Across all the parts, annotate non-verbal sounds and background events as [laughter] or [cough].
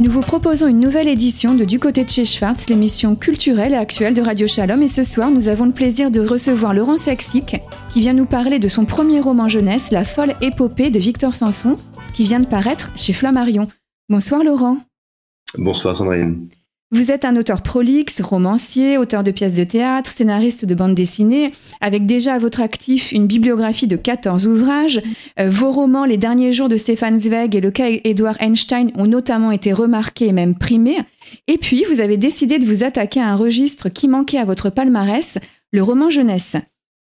Nous vous proposons une nouvelle édition de Du côté de chez Schwartz, l'émission culturelle et actuelle de Radio Shalom. Et ce soir, nous avons le plaisir de recevoir Laurent Saxic, qui vient nous parler de son premier roman jeunesse, La folle épopée de Victor Sanson, qui vient de paraître chez Flammarion. Bonsoir Laurent. Bonsoir Sandrine. Vous êtes un auteur prolixe, romancier, auteur de pièces de théâtre, scénariste de bande dessinée, avec déjà à votre actif une bibliographie de 14 ouvrages. Euh, vos romans Les derniers jours de Stéphane Zweig et le cas Edward Einstein ont notamment été remarqués et même primés. Et puis, vous avez décidé de vous attaquer à un registre qui manquait à votre palmarès, le roman jeunesse.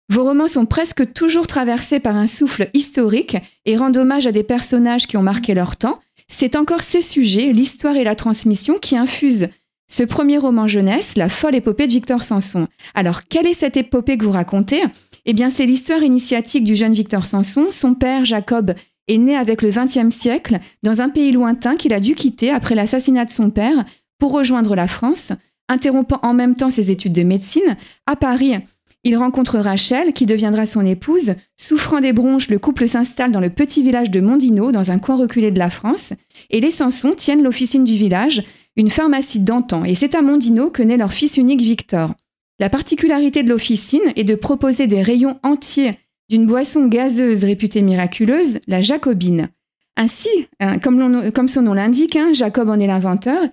Vos romans sont presque toujours traversés par un souffle historique et rendent hommage à des personnages qui ont marqué leur temps. C'est encore ces sujets, l'histoire et la transmission, qui infusent ce premier roman jeunesse, La folle épopée de Victor Sanson. Alors, quelle est cette épopée que vous racontez? Eh bien, c'est l'histoire initiatique du jeune Victor Sanson. Son père, Jacob, est né avec le XXe siècle dans un pays lointain qu'il a dû quitter après l'assassinat de son père pour rejoindre la France, interrompant en même temps ses études de médecine. À Paris, il rencontre Rachel, qui deviendra son épouse. Souffrant des bronches, le couple s'installe dans le petit village de Mondino, dans un coin reculé de la France, et les Sanson tiennent l'officine du village, une pharmacie d'antan, et c'est à Mondino que naît leur fils unique Victor. La particularité de l'officine est de proposer des rayons entiers d'une boisson gazeuse réputée miraculeuse, la jacobine. Ainsi, hein, comme, son nom l'indique, hein, Jacob en est l'inventeur,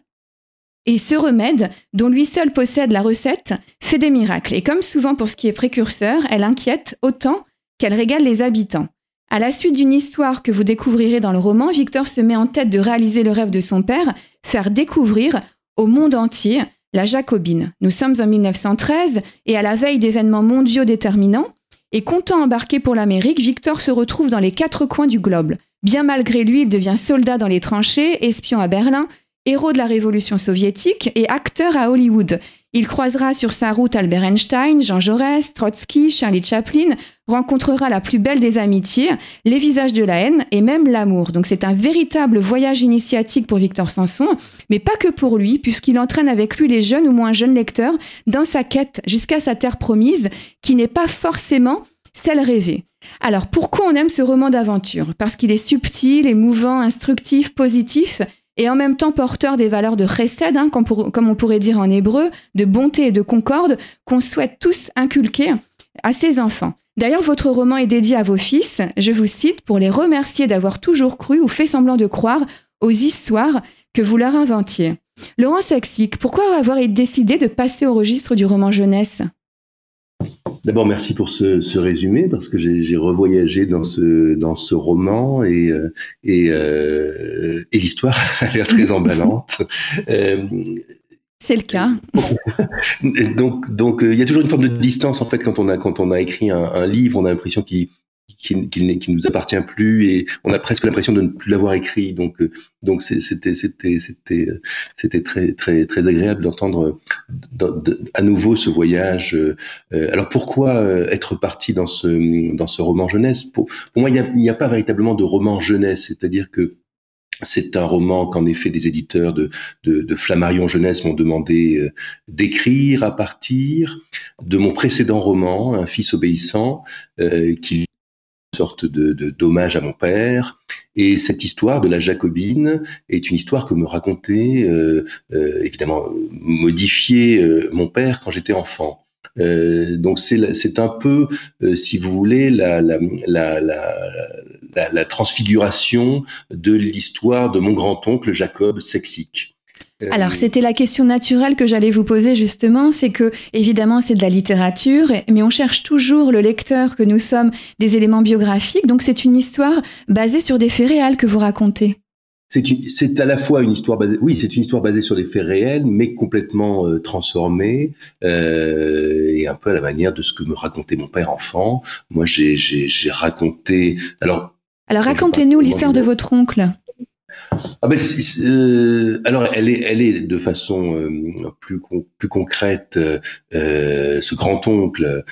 et ce remède, dont lui seul possède la recette, fait des miracles. Et comme souvent pour ce qui est précurseur, elle inquiète autant qu'elle régale les habitants. À la suite d'une histoire que vous découvrirez dans le roman, Victor se met en tête de réaliser le rêve de son père, faire découvrir au monde entier la Jacobine. Nous sommes en 1913 et à la veille d'événements mondiaux déterminants, et comptant embarquer pour l'Amérique, Victor se retrouve dans les quatre coins du globe. Bien malgré lui, il devient soldat dans les tranchées, espion à Berlin, héros de la révolution soviétique et acteur à Hollywood. Il croisera sur sa route Albert Einstein, Jean Jaurès, Trotsky, Charlie Chaplin, rencontrera la plus belle des amitiés, les visages de la haine et même l'amour. Donc c'est un véritable voyage initiatique pour Victor Sanson, mais pas que pour lui, puisqu'il entraîne avec lui les jeunes ou moins jeunes lecteurs dans sa quête jusqu'à sa terre promise, qui n'est pas forcément celle rêvée. Alors pourquoi on aime ce roman d'aventure? Parce qu'il est subtil, émouvant, instructif, positif, et en même temps porteur des valeurs de chesed, hein, comme, on pourrait dire en hébreu, de bonté et de concorde, qu'on souhaite tous inculquer à ses enfants. D'ailleurs, votre roman est dédié à vos fils, je vous cite, pour les remercier d'avoir toujours cru ou fait semblant de croire aux histoires que vous leur inventiez. Laurent Saxic, pourquoi avoir décidé de passer au registre du roman jeunesse? D'abord, merci pour ce, résumé parce que j'ai revoyagé dans ce dans ce roman et euh, et, euh, et l'histoire [laughs] a l'air très [laughs] emballante. Euh, c'est le cas. [laughs] donc donc il y a toujours une forme de distance en fait quand on a quand on a écrit un, un livre, on a l'impression qu'il qui, qui, nous appartient plus et on a presque l'impression de ne plus l'avoir écrit. Donc, euh, donc c'était, c'était, c'était, c'était très, très, très agréable d'entendre à nouveau ce voyage. Euh, alors pourquoi euh, être parti dans ce, dans ce roman jeunesse? Pour, moi, il n'y a, pas véritablement de roman jeunesse, c'est-à-dire que c'est un roman qu'en effet des éditeurs de, de, de Flammarion Jeunesse m'ont demandé d'écrire à partir de mon précédent roman, Un fils obéissant, euh, qui sorte de, de d'hommage à mon père. Et cette histoire de la Jacobine est une histoire que me racontait, euh, euh, évidemment, modifié euh, mon père quand j'étais enfant. Euh, donc c'est, c'est un peu, euh, si vous voulez, la, la, la, la, transfiguration de l'histoire de mon grand-oncle Jacob Sexic. Alors c'était la question naturelle que j'allais vous poser justement, c'est que évidemment c'est de la littérature, mais on cherche toujours le lecteur que nous sommes des éléments biographiques, donc c'est une histoire basée sur des faits réels que vous racontez. C'est à la fois une histoire basée, oui, c'est une histoire basée sur des faits réels, mais complètement euh, transformée euh, et un peu à la manière de ce que me racontait mon père enfant. Moi, j'ai raconté. Alors. Alors racontez-nous l'histoire de votre oncle ah ben, euh, alors, elle est, elle est de façon euh, plus, plus concrète, euh, ce grand-oncle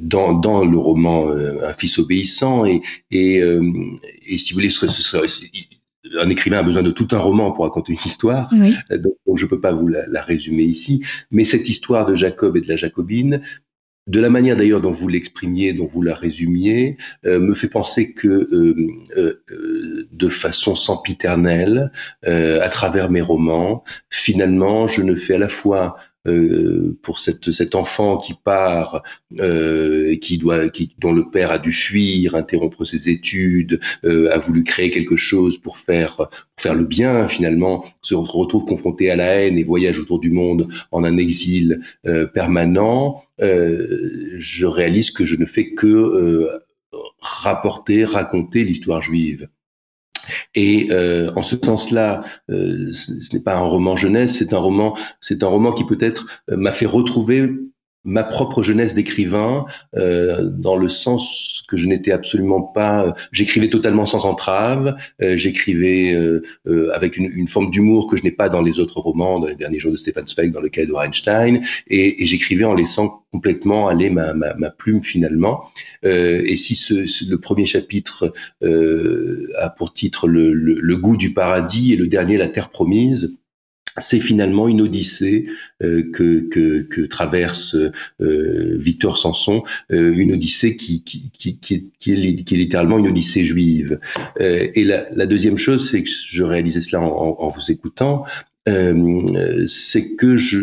dans, dans le roman Un fils obéissant. Et, et, et si vous voulez, ce serait, un écrivain a besoin de tout un roman pour raconter une histoire, donc, je ne peux pas vous la, la, résumer ici. Mais cette histoire de Jacob et de la Jacobine de la manière d'ailleurs dont vous l'exprimiez, dont vous la résumiez, euh, me fait penser que euh, euh, de façon sempiternelle à travers mes romans. Finalement, je ne fais à la fois euh, pour cette, cet enfant qui part, euh, qui doit, qui, dont le père a dû fuir, interrompre ses études, euh, a voulu créer quelque chose pour faire, pour faire le bien finalement, se retrouve confronté à la haine et voyage autour du monde en un exil euh, permanent. Euh, je réalise que je ne fais que rapporter, raconter l'histoire juive. Et euh, en ce sens-là, euh, ce, n'est pas un roman jeunesse, c'est un roman, c'est un roman qui peut-être euh, m'a fait retrouver ma propre jeunesse d'écrivain, euh, dans le sens que je n'étais absolument pas. Euh, j'écrivais totalement sans entrave. Euh, j'écrivais euh, euh, avec une, une forme d'humour que je n'ai pas dans les autres romans, dans les derniers jours de Stefan Zweig, dans le cas de Einstein, et, et j'écrivais en laissant complètement aller ma, ma, ma plume finalement. et si ce, le premier chapitre a pour titre le, le, le goût du paradis et le dernier la terre promise c'est finalement une odyssée euh, que, que, que, traverse euh, Victor Sanson, euh, une odyssée qui, qui, qui, qui, est, qui, est, littéralement une odyssée juive. Euh, et la, la, deuxième chose, c'est que je réalisais cela en, en, en vous écoutant, euh, c'est que je,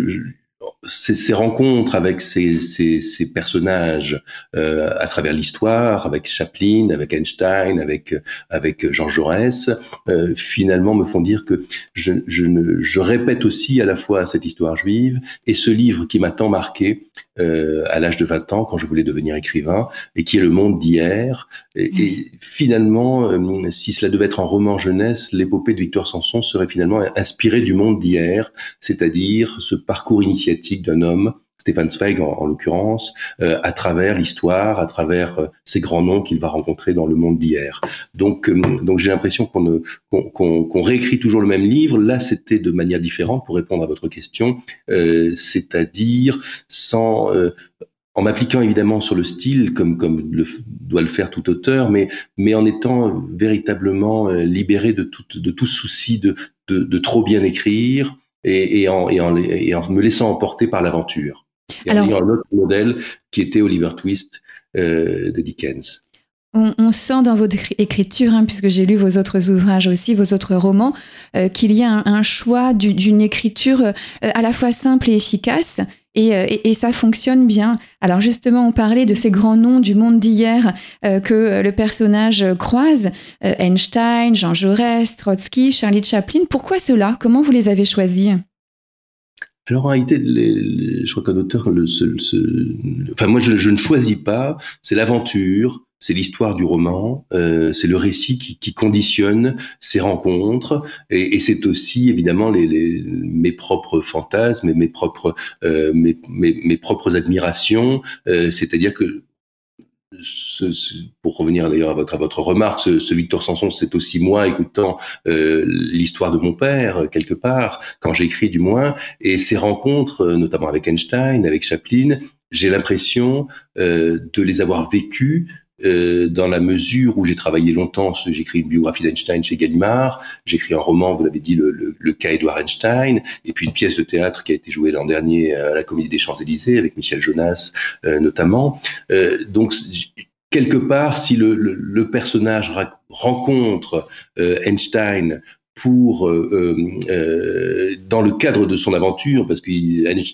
ces, rencontres avec ces, ces, ces personnages euh, à travers l'histoire, avec Chaplin, avec Einstein, avec avec Jean Jaurès, euh, finalement me font dire que je, je, ne, je répète aussi à la fois cette histoire juive et ce livre qui m'a tant marqué euh, à l'âge de 20 ans quand je voulais devenir écrivain et qui est le monde d'hier. Et, et, finalement, euh, si cela devait être un roman jeunesse, l'épopée de Victor Sanson serait finalement inspirée du monde d'hier, c'est-à-dire ce parcours initiatique d'un homme Stefan Zweig en, en l'occurrence, euh, à travers l'histoire, à travers euh, ces grands noms qu'il va rencontrer dans le monde d'hier. Donc, euh, donc j'ai l'impression qu'on qu'on qu réécrit toujours le même livre. Là, c'était de manière différente pour répondre à votre question, euh, c'est-à-dire sans en m'appliquant évidemment sur le style, comme, doit le faire tout auteur, mais, en étant véritablement libéré de tout, souci de, trop bien écrire et en me laissant emporter par l'aventure. Et Alors, un autre modèle qui était Oliver Twist euh, de Dickens. On, on, sent dans votre écriture, hein, puisque j'ai lu vos autres ouvrages aussi, vos autres romans, euh, qu'il y a un, un choix d'une écriture euh, à la fois simple et efficace. Et, euh, et, et, ça fonctionne bien. Alors justement, on parlait de ces grands noms du monde d'hier que le personnage croise, Einstein, Jean Jaurès, Trotsky, Charlie Chaplin. Pourquoi cela Comment vous les avez choisis? Alors en réalité, je crois qu'un auteur, le, ce, ce, enfin moi je, je, ne choisis pas, c'est l'aventure, c'est l'histoire du roman, euh, c'est le récit qui, qui, conditionne ces rencontres, et, et c'est aussi évidemment les, les, mes propres fantasmes et mes propres, euh, mes, mes, mes, propres admirations. Euh, C'est-à-dire que pour revenir d'ailleurs à votre, remarque, ce, Victor Sanson, c'est aussi moi écoutant euh, l'histoire de mon père, quelque part, quand j'écris du moins, et ces rencontres, euh, notamment avec Einstein, avec Chaplin, j'ai l'impression euh, de les avoir vécues euh, dans la mesure où j'ai travaillé longtemps, j'écris une biographie d'Einstein chez Gallimard, j'écris un roman, vous l'avez dit, le, le, le, cas Edouard Einstein, et puis une pièce de théâtre qui a été jouée l'an dernier à la Comédie des Champs-Élysées avec Michel Jonas euh, notamment. Euh, donc quelque part, si le, le personnage rencontre euh, Einstein pour euh, euh, euh, dans le cadre de son aventure, parce que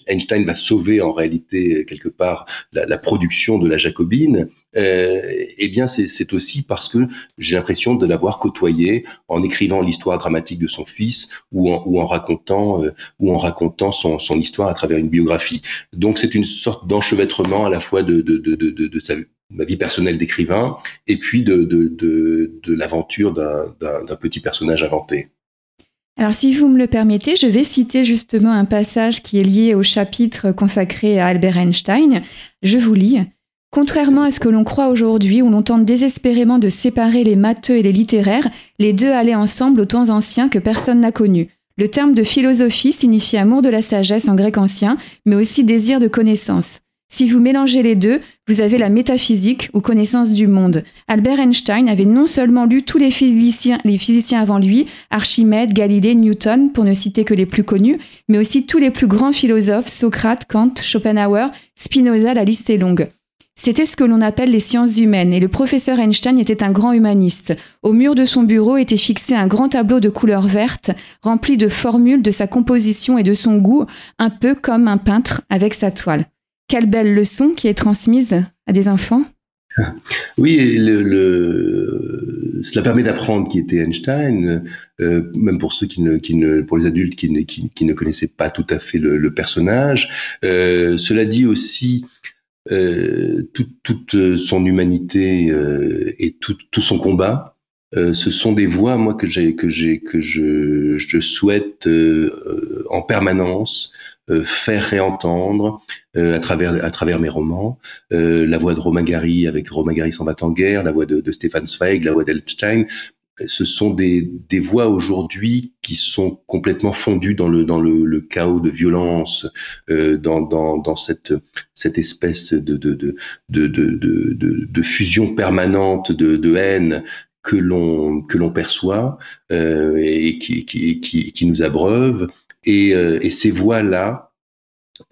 Einstein va sauver en réalité quelque part la, production de la Jacobine, euh, eh bien c'est aussi parce que j'ai l'impression de l'avoir côtoyé en écrivant l'histoire dramatique de son fils ou en, racontant euh, ou en racontant son, son, histoire à travers une biographie. Donc c'est une sorte d'enchevêtrement à la fois de, de, de, de, de ma vie personnelle d'écrivain et puis de, l'aventure d'un petit personnage inventé. Alors si vous me le permettez, je vais citer justement un passage qui est lié au chapitre consacré à Albert Einstein. Je vous lis. Contrairement à ce que l'on croit aujourd'hui, où l'on tente désespérément de séparer les matheux et les littéraires, les deux allaient ensemble aux temps anciens que personne n'a connus. Le terme de philosophie signifie amour de la sagesse en grec ancien, mais aussi désir de connaissance. Si vous mélangez les deux, vous avez la métaphysique ou connaissance du monde. Albert Einstein avait non seulement lu tous les physiciens, les physiciens avant lui, Archimède, Galilée, Newton, pour ne citer que les plus connus, mais aussi tous les plus grands philosophes, Socrate, Kant, Schopenhauer, Spinoza, la liste est longue. C'était ce que l'on appelle les sciences humaines, et le professeur Einstein était un grand humaniste. Au mur de son bureau était fixé un grand tableau de couleur verte, rempli de formules de sa composition et de son goût, un peu comme un peintre avec sa toile. Quelle belle leçon qui est transmise à des enfants oui, cela permet d'apprendre qui était Einstein, euh, même pour ceux qui ne, pour les adultes qui ne, connaissaient pas tout à fait le, personnage. Euh, cela dit aussi euh, toute, son humanité et tout, son combat. Ce sont des voix, moi, que j'ai, que j'ai, que je, je souhaite en permanence euh, faire réentendre euh, à travers à travers mes romans euh, la voix de Romain Gary avec Romain Gary s'en va en guerre, la voix de, de Stéphane Zweig, la voix d'Elstein. Ce sont des, des voix aujourd'hui qui sont complètement fondues dans le dans le, le chaos de violence, dans, dans, dans cette cette espèce de de de de, de, de, de fusion permanente de, de haine que l'on que l'on perçoit euh, et qui, qui, qui, nous abreuve. Et, euh, et ces voix-là,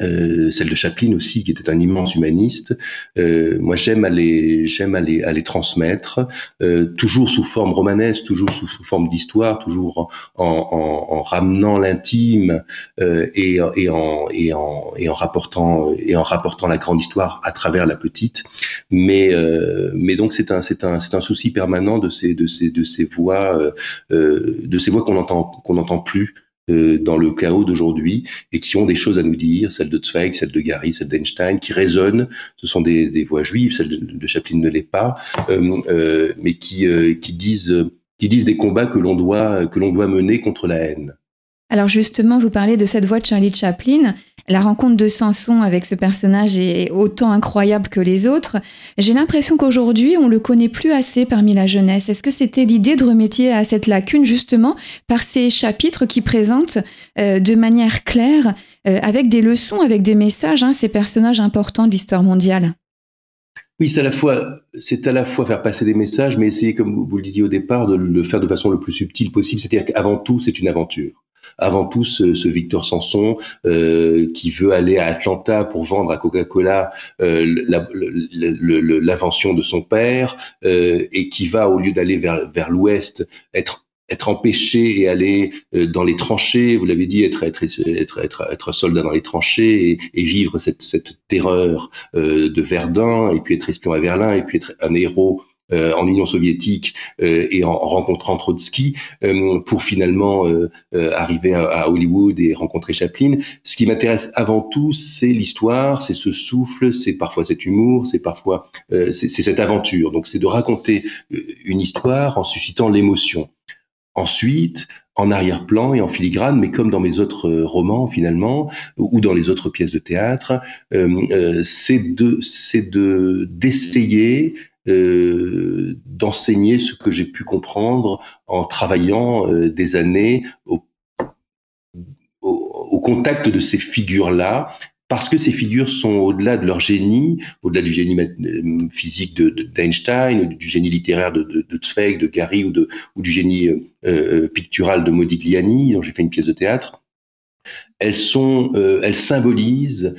euh, celle de Chaplin aussi, qui était un immense humaniste. Euh, moi, j'aime les, j'aime à les transmettre, euh, toujours sous forme romanesque, toujours sous, sous forme d'histoire, toujours en, en, en ramenant l'intime euh, et, et, en, et, en, et en rapportant et en rapportant la grande histoire à travers la petite. Mais, euh, mais donc c'est un, c'est un, c'est un souci permanent de ces, de ces, de ces voix, de ces voix qu'on entend, qu'on n'entend plus euh, dans le chaos d'aujourd'hui et qui ont des choses à nous dire, celle de Zweig, celle de Gary, celle d'Einstein, qui résonnent. Ce sont des, voix juives, celle de, de Chaplin ne l'est pas, euh, euh, mais qui, euh, qui, disent, qui disent des combats que l'on doit, que l'on doit mener contre la haine. Alors justement, vous parlez de cette voix de Charlie Chaplin. La rencontre de Samson avec ce personnage est autant incroyable que les autres. J'ai l'impression qu'aujourd'hui, on le connaît plus assez parmi la jeunesse. Est-ce que c'était l'idée de remédier à cette lacune justement par ces chapitres qui présentent euh, de manière claire, euh, avec des leçons, avec des messages, hein, ces personnages importants de l'histoire mondiale? Oui, c'est à la fois, c'est à la fois faire passer des messages, mais essayer, comme vous le disiez au départ, de le faire de façon le plus subtile possible. C'est-à-dire qu'avant tout, c'est une aventure avant tout ce, Victor Sanson euh, qui veut aller à Atlanta pour vendre à Coca-Cola euh, l'invention de son père euh, et qui va au lieu d'aller vers, vers l'ouest être être empêché et aller dans les tranchées, vous l'avez dit, être, être, être, être, être soldat dans les tranchées et, vivre cette, cette terreur de Verdun, et puis être espion à Berlin, et puis être un héros en Union soviétique euh, et en, rencontrant Trotsky euh, pour finalement arriver à, Hollywood et rencontrer Chaplin. Ce qui m'intéresse avant tout, c'est l'histoire, c'est ce souffle, c'est parfois cet humour, c'est parfois c'est cette aventure. Donc c'est de raconter une histoire en suscitant l'émotion. Ensuite, en arrière-plan et en filigrane, mais comme dans mes autres romans finalement, ou dans les autres pièces de théâtre, euh, c'est de, c'est de d'essayer euh, d'enseigner ce que j'ai pu comprendre en travaillant euh, des années au, contact de ces figures-là, parce que ces figures sont au-delà de leur génie, au-delà du génie euh, physique d'Einstein, de, du génie littéraire de, de, Zweig, de Gary ou, du génie pictural de Modigliani, dont j'ai fait une pièce de théâtre. Elles sont, elles symbolisent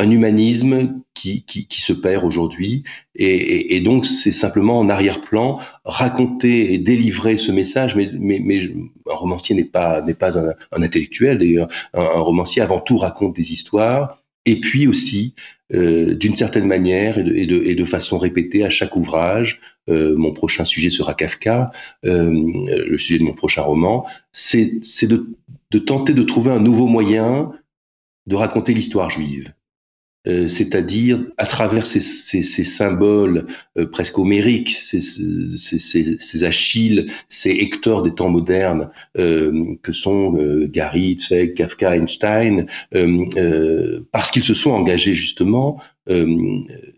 un humanisme qui, qui, se perd aujourd'hui. Et, donc, c'est simplement en arrière-plan raconter et délivrer ce message. Mais, mais, un romancier n'est pas, n'est pas un, intellectuel. D'ailleurs, un, un, romancier, avant tout, raconte des histoires. Et puis aussi, euh, d'une certaine manière et de, et, de, et de, façon répétée à chaque ouvrage, euh, mon prochain sujet sera Kafka, euh, le sujet de mon prochain roman, c'est de, de tenter de trouver un nouveau moyen de raconter l'histoire juive. Euh, c'est-à-dire à travers ces, ces, ces symboles euh, presque homériques, ces, ces, Achilles, ces Hector des temps modernes euh, que sont Gary, Zweig, Kafka, Einstein, parce qu'ils se sont engagés justement,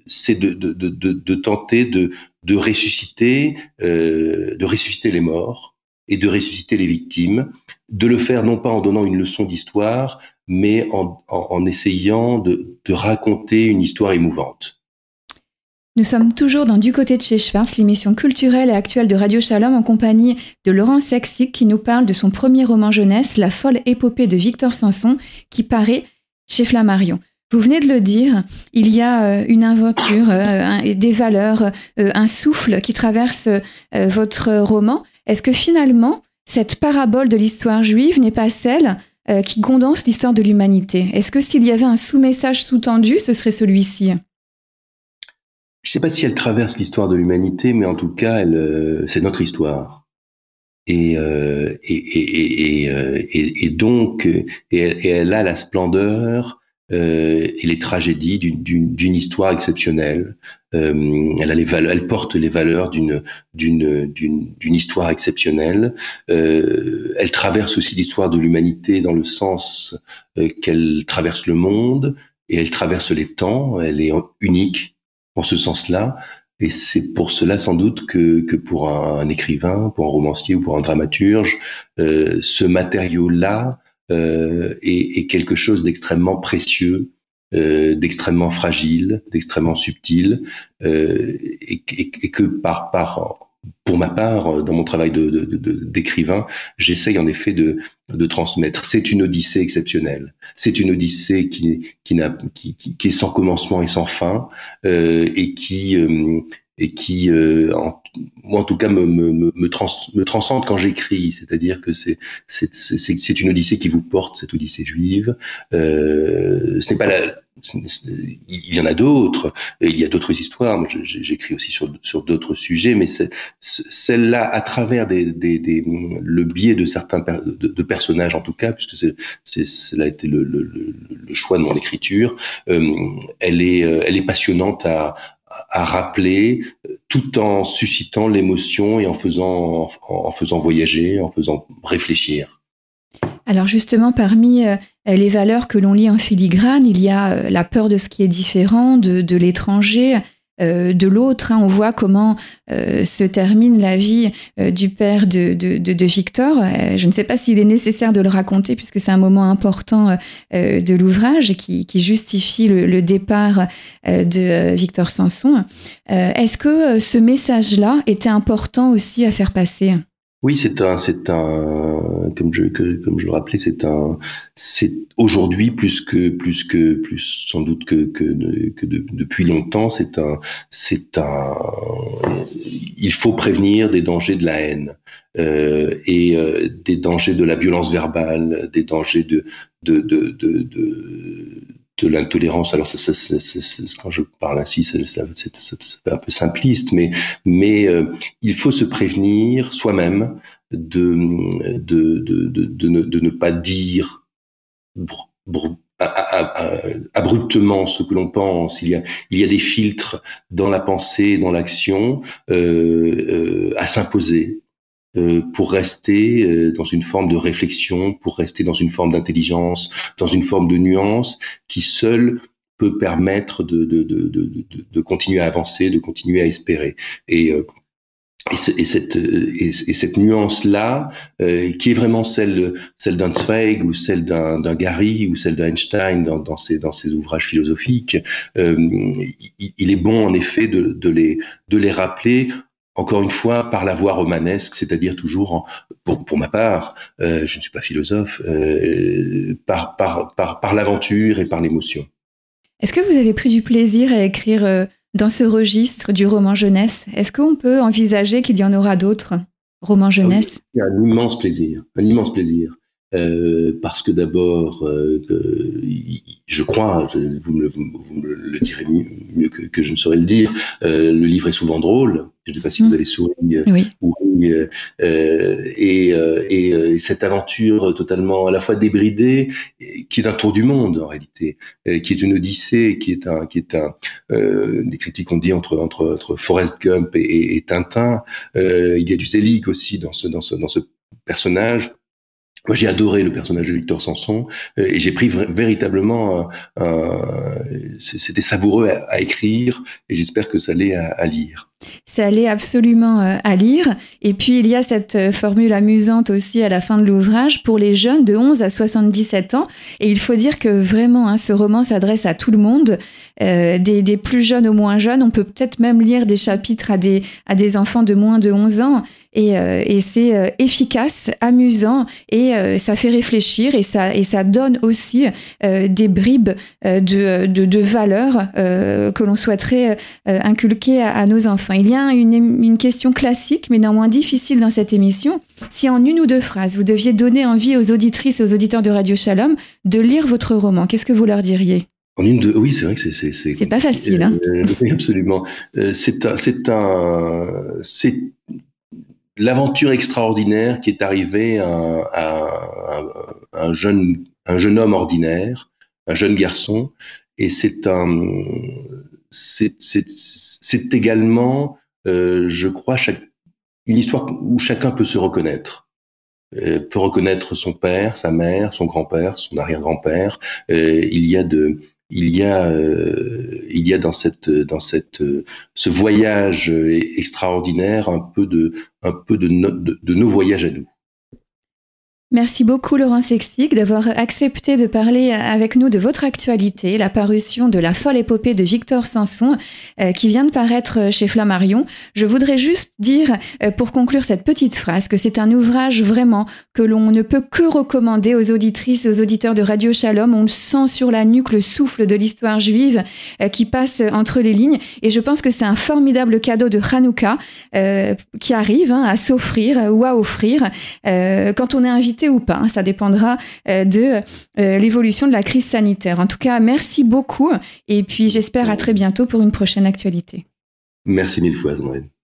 c'est de, de, de, de, tenter de ressusciter, de ressusciter les morts et de ressusciter les victimes, de le faire non pas en donnant une leçon d'histoire, mais en, essayant de, raconter une histoire émouvante. Nous sommes toujours dans Du côté de chez Schwartz, l'émission culturelle et actuelle de Radio Shalom en compagnie de Laurent Sexic qui nous parle de son premier roman jeunesse, La folle épopée de Victor Sanson, qui paraît chez Flammarion. Vous venez de le dire, il y a une aventure, des valeurs, un souffle qui traverse votre roman. Est-ce que finalement, cette parabole de l'histoire juive n'est pas celle qui condense l'histoire de l'humanité Est-ce que s'il y avait un sous-message sous-tendu, ce serait celui-ci? Je ne sais pas si elle traverse l'histoire de l'humanité, mais en tout cas, euh, c'est notre histoire. Et, euh, euh, donc, elle, a la splendeur euh, et les tragédies d'une histoire exceptionnelle. Euh, elle, a les valeurs, elle porte les valeurs d'une histoire exceptionnelle. Euh, elle traverse aussi l'histoire de l'humanité dans le sens qu'elle traverse le monde et elle traverse les temps. Elle est unique en ce sens-là. Et c'est pour cela sans doute que, que pour un, écrivain, pour un romancier ou pour un dramaturge, euh, ce matériau-là euh, est, est, quelque chose d'extrêmement précieux, euh, d'extrêmement fragile, d'extrêmement subtil, euh, et, que par, pour ma part, dans mon travail d'écrivain, de, de, j'essaye en effet de, de transmettre. C'est une odyssée exceptionnelle. C'est une odyssée qui, qui, qui, qui, est sans commencement et sans fin, euh, et qui, et qui, euh, moi en tout cas, me, me, me, trans, me transcende quand j'écris. C'est-à-dire que c'est, c'est, une odyssée qui vous porte, cette odyssée juive. Euh, ce n'est pas la, il y en a d'autres, il y a d'autres histoires. j'écris aussi sur, sur d'autres sujets, mais celle-là, à travers des, des, des, le biais de certains de, personnages en tout cas, puisque c'est, c'est, cela a été le, le, le, choix de mon écriture, euh, elle est, euh, elle est passionnante à, à rappeler, tout en suscitant l'émotion et en faisant, en faisant voyager, en faisant réfléchir. Alors justement, parmi euh, les valeurs que l'on lit en filigrane, il y a euh, la peur de ce qui est différent, de, l'étranger, euh, de l'autre. Hein. On voit comment se termine la vie du père de, Victor. je ne sais pas s'il est nécessaire de le raconter puisque c'est un moment important de l'ouvrage qui, qui, justifie le, départ de Victor Sanson. Est-ce que ce message-là était important aussi à faire passer? Oui, c'est un, c'est un, comme je, comme je le rappelais, c'est un, c'est aujourd'hui plus que, plus que, plus sans doute que, que, que depuis longtemps, c'est un, c'est un, il faut prévenir des dangers de la haine euh, et euh, des dangers de la violence verbale, des dangers de, de, de, de, de de l'intolérance. Alors, quand je parle ainsi, c'est un peu simpliste, mais, euh, il faut se prévenir soi-même de, ne, pas dire abruptement ce que l'on pense. Il y, a, il y a des filtres dans la pensée, dans l'action, euh, euh, à s'imposer. Euh, pour rester euh, dans une forme de réflexion, pour rester dans une forme d'intelligence, dans une forme de nuance qui seule peut permettre de, continuer à avancer, de continuer à espérer. Et, euh, et, et, cette, et, cette nuance-là, qui est vraiment celle, celle d'un Zweig ou celle d'un Gary ou celle d'Einstein dans, ses, ouvrages philosophiques, il, est bon en effet de les rappeler encore une fois, par la voie romanesque, c'est-à-dire toujours, pour, pour, ma part, euh, je ne suis pas philosophe, euh, par, par, par, par l'aventure et par l'émotion. Est-ce que vous avez pris du plaisir à écrire euh, dans ce registre du roman jeunesse? Est-ce qu'on peut envisager qu'il y en aura d'autres romans jeunesse? Il y a un immense plaisir, un immense plaisir. Euh, parce que d'abord, euh, je crois, vous me, vous me, le direz mieux, que, que, je ne saurais le dire, euh, le livre est souvent drôle. Je ne sais pas si vous mm. avez souri. Oui. oui et, et, cette aventure totalement à la fois débridée, qui est un tour du monde en réalité, qui est une odyssée, qui est un, qui est un, des critiques ont dit entre entre entre Forrest Gump et, et Tintin. il y a du Zelig aussi dans ce dans ce dans ce personnage moi, j'ai adoré le personnage de Victor Sanson euh, et j'ai pris véritablement, c'était savoureux à, écrire et j'espère que ça l'est à, lire. Ça allait absolument euh, à lire. Et puis, il y a cette euh, formule amusante aussi à la fin de l'ouvrage pour les jeunes de 11 à 77 ans. Et il faut dire que vraiment, hein, ce roman s'adresse à tout le monde, des, des, plus jeunes aux moins jeunes. On peut peut-être même lire des chapitres à des, à des enfants de moins de 11 ans. Et, et c'est efficace, amusant et ça fait réfléchir et ça, et ça donne aussi des bribes de, de, de valeurs que l'on souhaiterait inculquer à, nos enfants. Il y a une, une question classique, mais néanmoins difficile dans cette émission. Si en une ou deux phrases, vous deviez donner envie aux auditrices et aux auditeurs de Radio Shalom de lire votre roman, qu'est-ce que vous leur diriez? En une de, oui, c'est vrai que c'est c'est pas facile, hein euh, absolument. Euh, c'est un c'est un c'est l'aventure extraordinaire qui est arrivée à, un jeune un jeune homme ordinaire, un jeune garçon, et c'est un c'est c'est également, euh, je crois, chaque, une histoire où chacun peut se reconnaître. Euh, peut reconnaître son père, sa mère, son grand-père, son arrière-grand-père. Euh, il y a de, il y a, euh, il y a dans cette, dans cette, ce voyage extraordinaire un peu de, un peu de, de, de nos voyages à nous. Merci beaucoup Laurent Sexic d'avoir accepté de parler avec nous de votre actualité, la parution de La folle épopée de Victor Sanson euh, qui vient de paraître chez Flammarion. Je voudrais juste dire euh, pour conclure cette petite phrase que c'est un ouvrage vraiment que l'on ne peut que recommander aux auditrices aux auditeurs de Radio Shalom. On sent sur la nuque le souffle de l'histoire juive euh, qui passe entre les lignes et je pense que c'est un formidable cadeau de Hanouka qui arrive hein, à s'offrir ou à offrir quand on est invité ou pas. Hein. Ça dépendra euh, de euh, l'évolution de la crise sanitaire. En tout cas, merci beaucoup et puis j'espère à très bientôt pour une prochaine actualité. Merci mille fois, Sandrine.